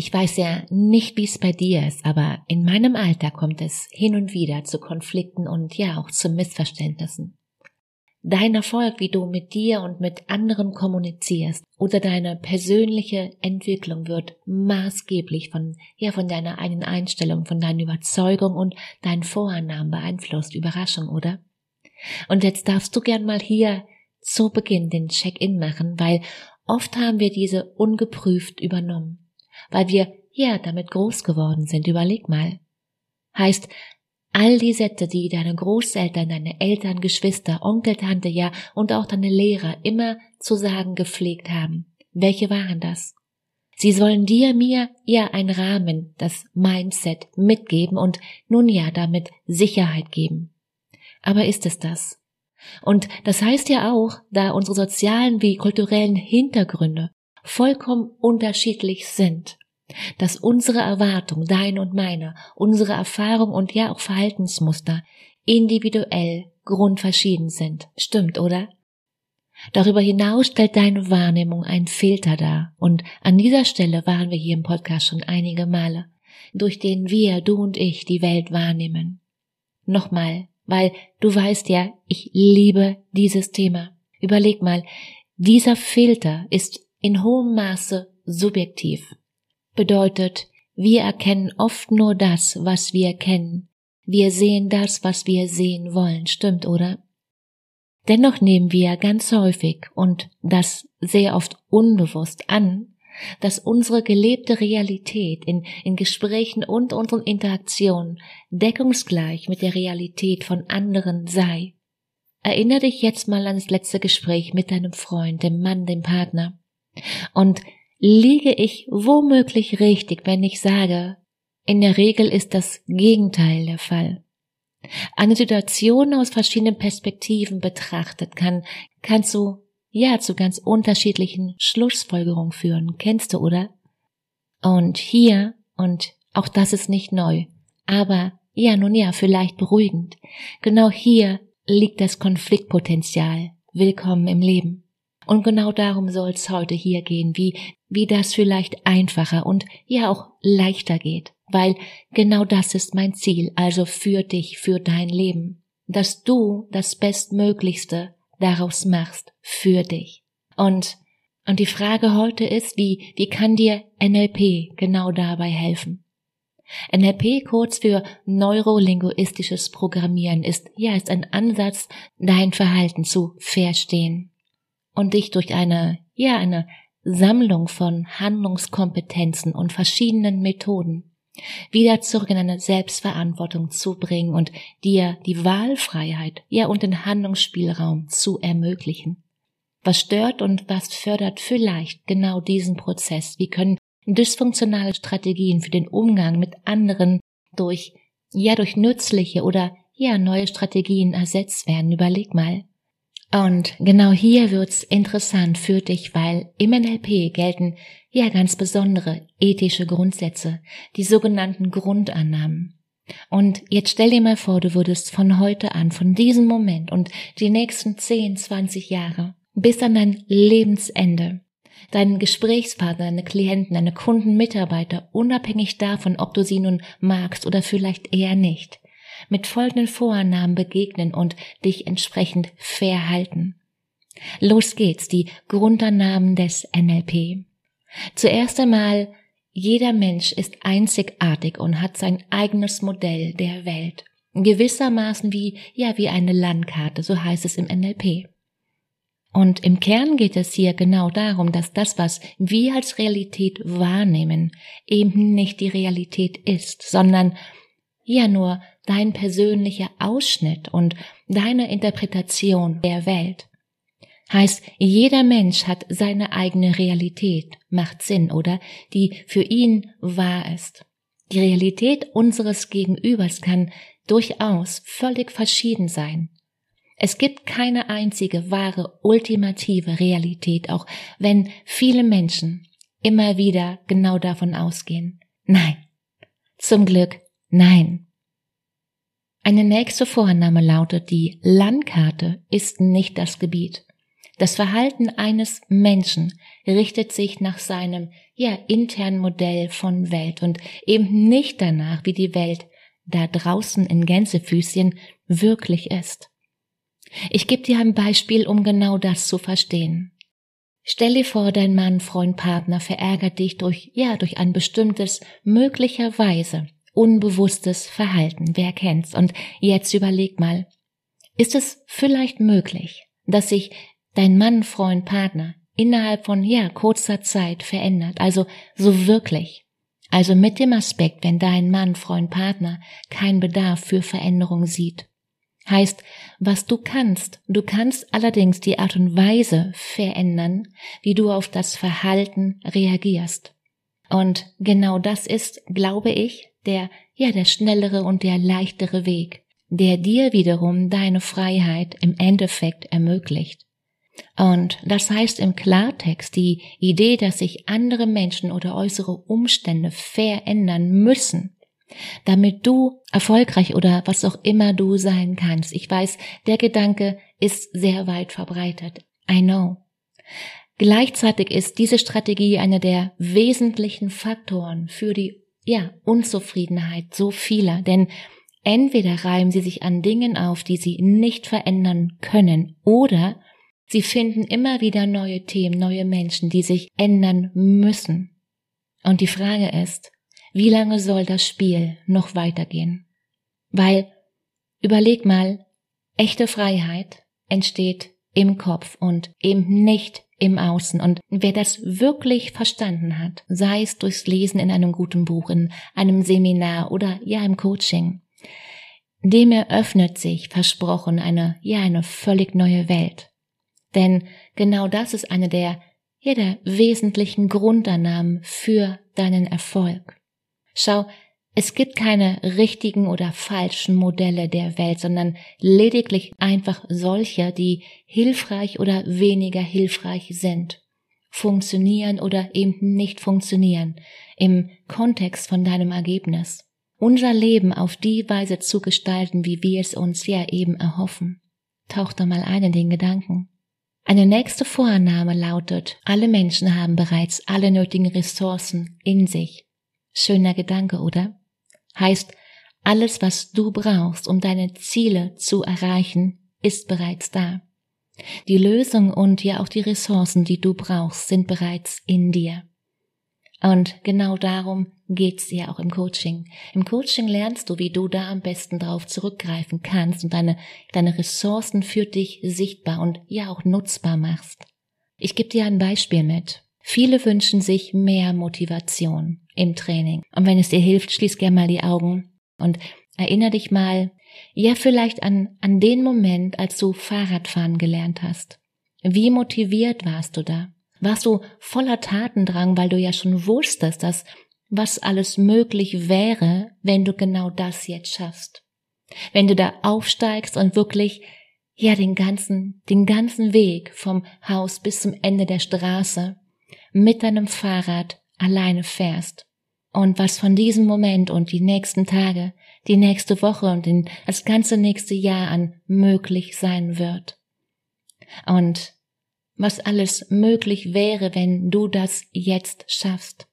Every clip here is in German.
Ich weiß ja nicht, wie es bei dir ist, aber in meinem Alter kommt es hin und wieder zu Konflikten und ja auch zu Missverständnissen. Dein Erfolg, wie du mit dir und mit anderen kommunizierst oder deine persönliche Entwicklung wird maßgeblich von, ja, von deiner eigenen Einstellung, von deiner Überzeugung und deinen Vorannahmen beeinflusst. Überraschung, oder? Und jetzt darfst du gern mal hier zu Beginn den Check-in machen, weil oft haben wir diese ungeprüft übernommen weil wir ja damit groß geworden sind. Überleg mal. Heißt, all die Sätze, die deine Großeltern, deine Eltern, Geschwister, Onkel, Tante, ja und auch deine Lehrer immer zu sagen gepflegt haben. Welche waren das? Sie sollen dir, mir, ja ein Rahmen, das Mindset mitgeben und nun ja damit Sicherheit geben. Aber ist es das? Und das heißt ja auch, da unsere sozialen wie kulturellen Hintergründe vollkommen unterschiedlich sind, dass unsere Erwartung, deine und meine, unsere Erfahrung und ja auch Verhaltensmuster individuell grundverschieden sind. Stimmt, oder? Darüber hinaus stellt deine Wahrnehmung einen Filter dar. Und an dieser Stelle waren wir hier im Podcast schon einige Male, durch den wir, du und ich, die Welt wahrnehmen. Nochmal, weil du weißt ja, ich liebe dieses Thema. Überleg mal, dieser Filter ist in hohem Maße subjektiv. Bedeutet, wir erkennen oft nur das, was wir kennen. Wir sehen das, was wir sehen wollen. Stimmt, oder? Dennoch nehmen wir ganz häufig und das sehr oft unbewusst an, dass unsere gelebte Realität in, in Gesprächen und unseren Interaktionen deckungsgleich mit der Realität von anderen sei. Erinnere dich jetzt mal an das letzte Gespräch mit deinem Freund, dem Mann, dem Partner. Und liege ich womöglich richtig, wenn ich sage, in der Regel ist das Gegenteil der Fall. Eine Situation aus verschiedenen Perspektiven betrachtet kann, kann zu, ja, zu ganz unterschiedlichen Schlussfolgerungen führen. Kennst du, oder? Und hier, und auch das ist nicht neu, aber ja, nun ja, vielleicht beruhigend. Genau hier liegt das Konfliktpotenzial. Willkommen im Leben. Und genau darum soll es heute hier gehen, wie, wie das vielleicht einfacher und ja auch leichter geht. Weil genau das ist mein Ziel, also für dich, für dein Leben. Dass du das Bestmöglichste daraus machst für dich. Und, und die Frage heute ist, wie, wie kann dir NLP genau dabei helfen? NLP, kurz für neurolinguistisches Programmieren, ist, ja, ist ein Ansatz, dein Verhalten zu verstehen und dich durch eine, ja, eine Sammlung von Handlungskompetenzen und verschiedenen Methoden wieder zurück in eine Selbstverantwortung zu bringen und dir die Wahlfreiheit, ja, und den Handlungsspielraum zu ermöglichen. Was stört und was fördert vielleicht genau diesen Prozess? Wie können dysfunktionale Strategien für den Umgang mit anderen durch, ja, durch nützliche oder ja, neue Strategien ersetzt werden? Überleg mal. Und genau hier wird's interessant für dich, weil im NLP gelten ja ganz besondere ethische Grundsätze, die sogenannten Grundannahmen. Und jetzt stell dir mal vor, du würdest von heute an, von diesem Moment und die nächsten 10, 20 Jahre bis an dein Lebensende deinen Gesprächspartner, deine Klienten, deine Kunden, Mitarbeiter, unabhängig davon, ob du sie nun magst oder vielleicht eher nicht, mit folgenden Vorannahmen begegnen und dich entsprechend verhalten. Los geht's, die Grundannahmen des NLP. Zuerst einmal, jeder Mensch ist einzigartig und hat sein eigenes Modell der Welt. Gewissermaßen wie, ja, wie eine Landkarte, so heißt es im NLP. Und im Kern geht es hier genau darum, dass das, was wir als Realität wahrnehmen, eben nicht die Realität ist, sondern ja nur dein persönlicher Ausschnitt und deine Interpretation der Welt. Heißt, jeder Mensch hat seine eigene Realität, macht Sinn, oder? Die für ihn wahr ist. Die Realität unseres Gegenübers kann durchaus völlig verschieden sein. Es gibt keine einzige wahre ultimative Realität, auch wenn viele Menschen immer wieder genau davon ausgehen. Nein. Zum Glück nein. Eine nächste Vorannahme lautet, die Landkarte ist nicht das Gebiet. Das Verhalten eines Menschen richtet sich nach seinem, ja, internen Modell von Welt und eben nicht danach, wie die Welt da draußen in Gänsefüßchen wirklich ist. Ich gebe dir ein Beispiel, um genau das zu verstehen. Stell dir vor, dein Mann, Freund, Partner verärgert dich durch, ja, durch ein bestimmtes, möglicherweise unbewusstes Verhalten. Wer kennt's? Und jetzt überleg mal, ist es vielleicht möglich, dass sich dein Mann, Freund, Partner innerhalb von, ja, kurzer Zeit verändert? Also so wirklich. Also mit dem Aspekt, wenn dein Mann, Freund, Partner keinen Bedarf für Veränderung sieht. Heißt, was du kannst, du kannst allerdings die Art und Weise verändern, wie du auf das Verhalten reagierst. Und genau das ist, glaube ich, der, ja, der schnellere und der leichtere Weg, der dir wiederum deine Freiheit im Endeffekt ermöglicht. Und das heißt im Klartext die Idee, dass sich andere Menschen oder äußere Umstände verändern müssen, damit du erfolgreich oder was auch immer du sein kannst. Ich weiß, der Gedanke ist sehr weit verbreitet. I know. Gleichzeitig ist diese Strategie einer der wesentlichen Faktoren für die ja, Unzufriedenheit so vieler, denn entweder reiben sie sich an Dingen auf, die sie nicht verändern können, oder Sie finden immer wieder neue Themen, neue Menschen, die sich ändern müssen. Und die Frage ist, wie lange soll das Spiel noch weitergehen? Weil, überleg mal, echte Freiheit entsteht im Kopf und eben nicht im Außen. Und wer das wirklich verstanden hat, sei es durchs Lesen in einem guten Buch, in einem Seminar oder ja im Coaching, dem eröffnet sich versprochen eine, ja, eine völlig neue Welt. Denn genau das ist eine der, ja, der wesentlichen Grundannahmen für deinen Erfolg. Schau, es gibt keine richtigen oder falschen Modelle der Welt, sondern lediglich einfach solche, die hilfreich oder weniger hilfreich sind, funktionieren oder eben nicht funktionieren im Kontext von deinem Ergebnis. Unser Leben auf die Weise zu gestalten, wie wir es uns ja eben erhoffen. Tauch da mal ein in den Gedanken. Eine nächste Vorannahme lautet, alle Menschen haben bereits alle nötigen Ressourcen in sich. Schöner Gedanke, oder? Heißt, alles, was du brauchst, um deine Ziele zu erreichen, ist bereits da. Die Lösung und ja auch die Ressourcen, die du brauchst, sind bereits in dir. Und genau darum geht's ja auch im Coaching. Im Coaching lernst du, wie du da am besten drauf zurückgreifen kannst und deine, deine Ressourcen für dich sichtbar und ja auch nutzbar machst. Ich gebe dir ein Beispiel mit. Viele wünschen sich mehr Motivation im Training. Und wenn es dir hilft, schließ gern mal die Augen und erinnere dich mal, ja vielleicht an, an den Moment, als du Fahrradfahren gelernt hast. Wie motiviert warst du da? warst du voller Tatendrang, weil du ja schon wusstest, dass was alles möglich wäre, wenn du genau das jetzt schaffst. Wenn du da aufsteigst und wirklich ja den ganzen den ganzen Weg vom Haus bis zum Ende der Straße mit deinem Fahrrad alleine fährst. Und was von diesem Moment und die nächsten Tage, die nächste Woche und den, das ganze nächste Jahr an möglich sein wird. Und was alles möglich wäre, wenn du das jetzt schaffst.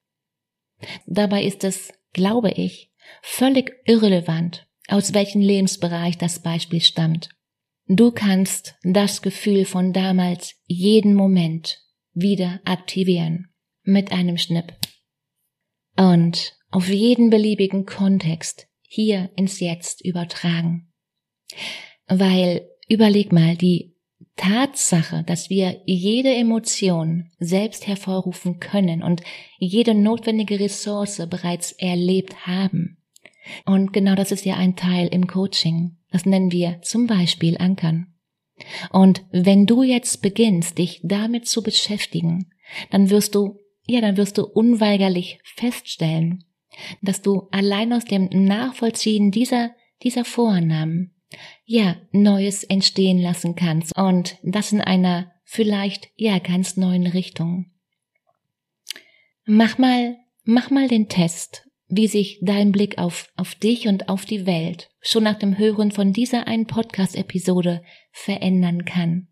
Dabei ist es, glaube ich, völlig irrelevant, aus welchem Lebensbereich das Beispiel stammt. Du kannst das Gefühl von damals jeden Moment wieder aktivieren mit einem Schnipp. Und auf jeden beliebigen Kontext hier ins Jetzt übertragen. Weil, überleg mal, die Tatsache, dass wir jede Emotion selbst hervorrufen können und jede notwendige Ressource bereits erlebt haben. Und genau das ist ja ein Teil im Coaching. Das nennen wir zum Beispiel Ankern. Und wenn du jetzt beginnst, dich damit zu beschäftigen, dann wirst du, ja, dann wirst du unweigerlich feststellen, dass du allein aus dem Nachvollziehen dieser, dieser Vornamen, ja, Neues entstehen lassen kannst und das in einer vielleicht, ja, ganz neuen Richtung. Mach mal, mach mal den Test, wie sich dein Blick auf, auf dich und auf die Welt schon nach dem Hören von dieser einen Podcast-Episode verändern kann.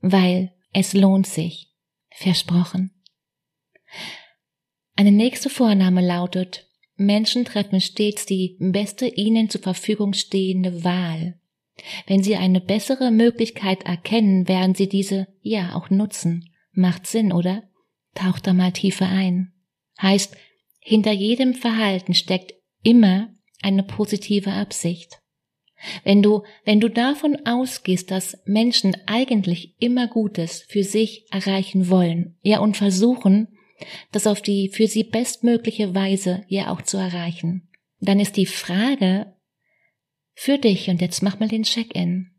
Weil es lohnt sich. Versprochen. Eine nächste Vorname lautet, Menschen treffen stets die beste ihnen zur Verfügung stehende Wahl. Wenn sie eine bessere Möglichkeit erkennen, werden sie diese ja auch nutzen. Macht Sinn, oder? Taucht da mal tiefer ein. Heißt, hinter jedem Verhalten steckt immer eine positive Absicht. Wenn du, wenn du davon ausgehst, dass Menschen eigentlich immer Gutes für sich erreichen wollen, ja und versuchen, das auf die für sie bestmögliche Weise ja auch zu erreichen, dann ist die Frage für dich, und jetzt mach mal den Check-in.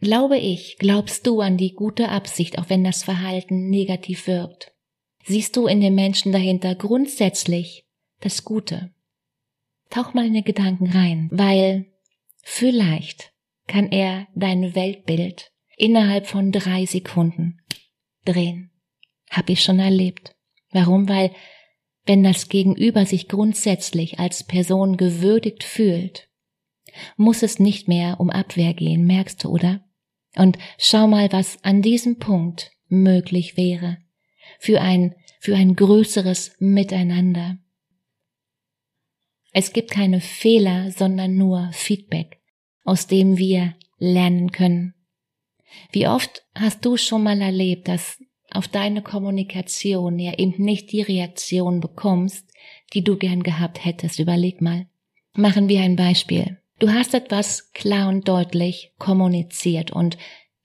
Glaube ich, glaubst du an die gute Absicht, auch wenn das Verhalten negativ wirkt? Siehst du in den Menschen dahinter grundsätzlich das Gute? Tauch mal in den Gedanken rein, weil vielleicht kann er dein Weltbild innerhalb von drei Sekunden drehen. Hab ich schon erlebt. Warum? Weil wenn das Gegenüber sich grundsätzlich als Person gewürdigt fühlt, muss es nicht mehr um Abwehr gehen, merkst du, oder? Und schau mal, was an diesem Punkt möglich wäre für ein, für ein größeres Miteinander. Es gibt keine Fehler, sondern nur Feedback, aus dem wir lernen können. Wie oft hast du schon mal erlebt, dass auf deine Kommunikation ja eben nicht die Reaktion bekommst, die du gern gehabt hättest. Überleg mal. Machen wir ein Beispiel. Du hast etwas klar und deutlich kommuniziert und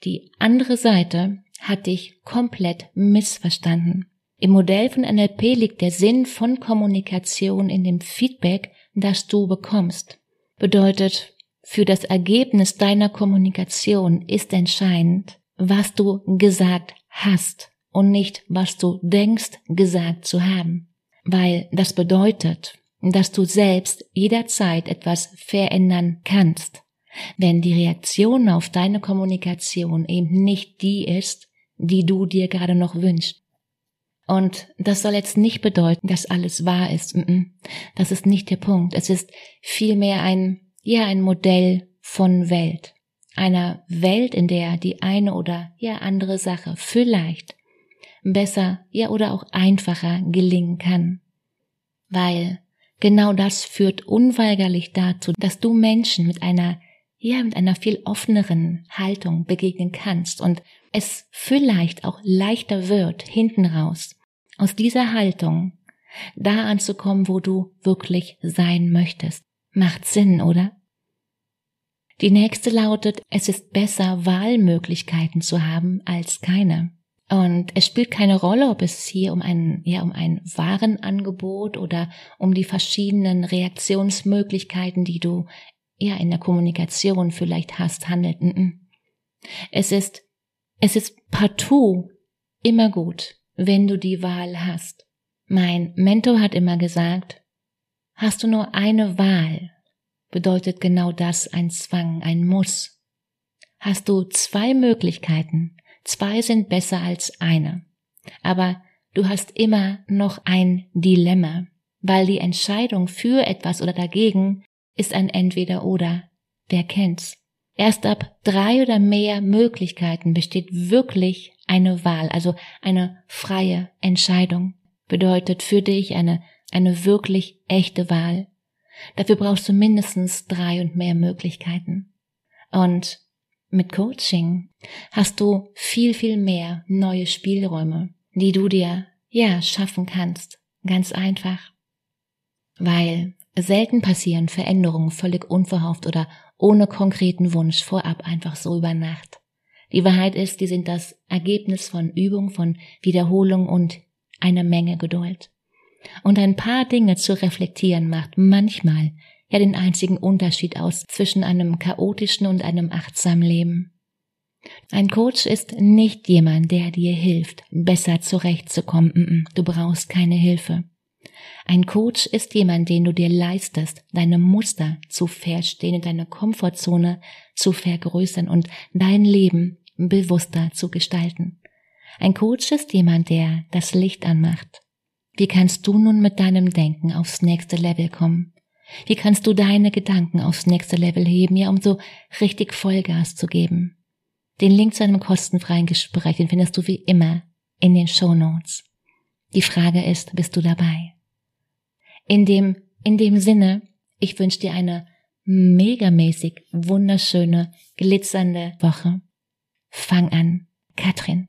die andere Seite hat dich komplett missverstanden. Im Modell von NLP liegt der Sinn von Kommunikation in dem Feedback, das du bekommst. Bedeutet, für das Ergebnis deiner Kommunikation ist entscheidend, was du gesagt hast und nicht, was du denkst gesagt zu haben. Weil das bedeutet, dass du selbst jederzeit etwas verändern kannst, wenn die Reaktion auf deine Kommunikation eben nicht die ist, die du dir gerade noch wünschst. Und das soll jetzt nicht bedeuten, dass alles wahr ist. Das ist nicht der Punkt. Es ist vielmehr ein, ja, ein Modell von Welt. Einer Welt, in der die eine oder ja andere Sache vielleicht besser, ja oder auch einfacher gelingen kann. Weil genau das führt unweigerlich dazu, dass du Menschen mit einer, ja, mit einer viel offeneren Haltung begegnen kannst und es vielleicht auch leichter wird, hinten raus, aus dieser Haltung da anzukommen, wo du wirklich sein möchtest. Macht Sinn, oder? Die nächste lautet, es ist besser, Wahlmöglichkeiten zu haben als keine. Und es spielt keine Rolle, ob es hier um ein, ja, um ein Warenangebot oder um die verschiedenen Reaktionsmöglichkeiten, die du ja in der Kommunikation vielleicht hast, handelt. Es ist, es ist partout immer gut, wenn du die Wahl hast. Mein Mentor hat immer gesagt, hast du nur eine Wahl, bedeutet genau das ein Zwang, ein Muss. Hast du zwei Möglichkeiten, Zwei sind besser als eine. Aber du hast immer noch ein Dilemma, weil die Entscheidung für etwas oder dagegen ist ein Entweder oder. Wer kennt's? Erst ab drei oder mehr Möglichkeiten besteht wirklich eine Wahl, also eine freie Entscheidung. Bedeutet für dich eine, eine wirklich echte Wahl. Dafür brauchst du mindestens drei und mehr Möglichkeiten. Und mit Coaching hast du viel, viel mehr neue Spielräume, die du dir, ja, schaffen kannst. Ganz einfach. Weil Selten passieren Veränderungen völlig unverhofft oder ohne konkreten Wunsch vorab einfach so über Nacht. Die Wahrheit ist, die sind das Ergebnis von Übung, von Wiederholung und einer Menge Geduld. Und ein paar Dinge zu reflektieren macht manchmal ja den einzigen Unterschied aus zwischen einem chaotischen und einem achtsamen Leben. Ein Coach ist nicht jemand, der dir hilft, besser zurechtzukommen. Du brauchst keine Hilfe. Ein Coach ist jemand, den du dir leistest, deine Muster zu verstehen und deine Komfortzone zu vergrößern und dein Leben bewusster zu gestalten. Ein Coach ist jemand, der das Licht anmacht. Wie kannst du nun mit deinem Denken aufs nächste Level kommen? Wie kannst du deine Gedanken aufs nächste Level heben, ja, um so richtig Vollgas zu geben? Den Link zu einem kostenfreien Gespräch, den findest du wie immer in den Show Notes. Die Frage ist, bist du dabei? In dem, in dem Sinne, ich wünsche dir eine megamäßig wunderschöne, glitzernde Woche. Fang an, Katrin.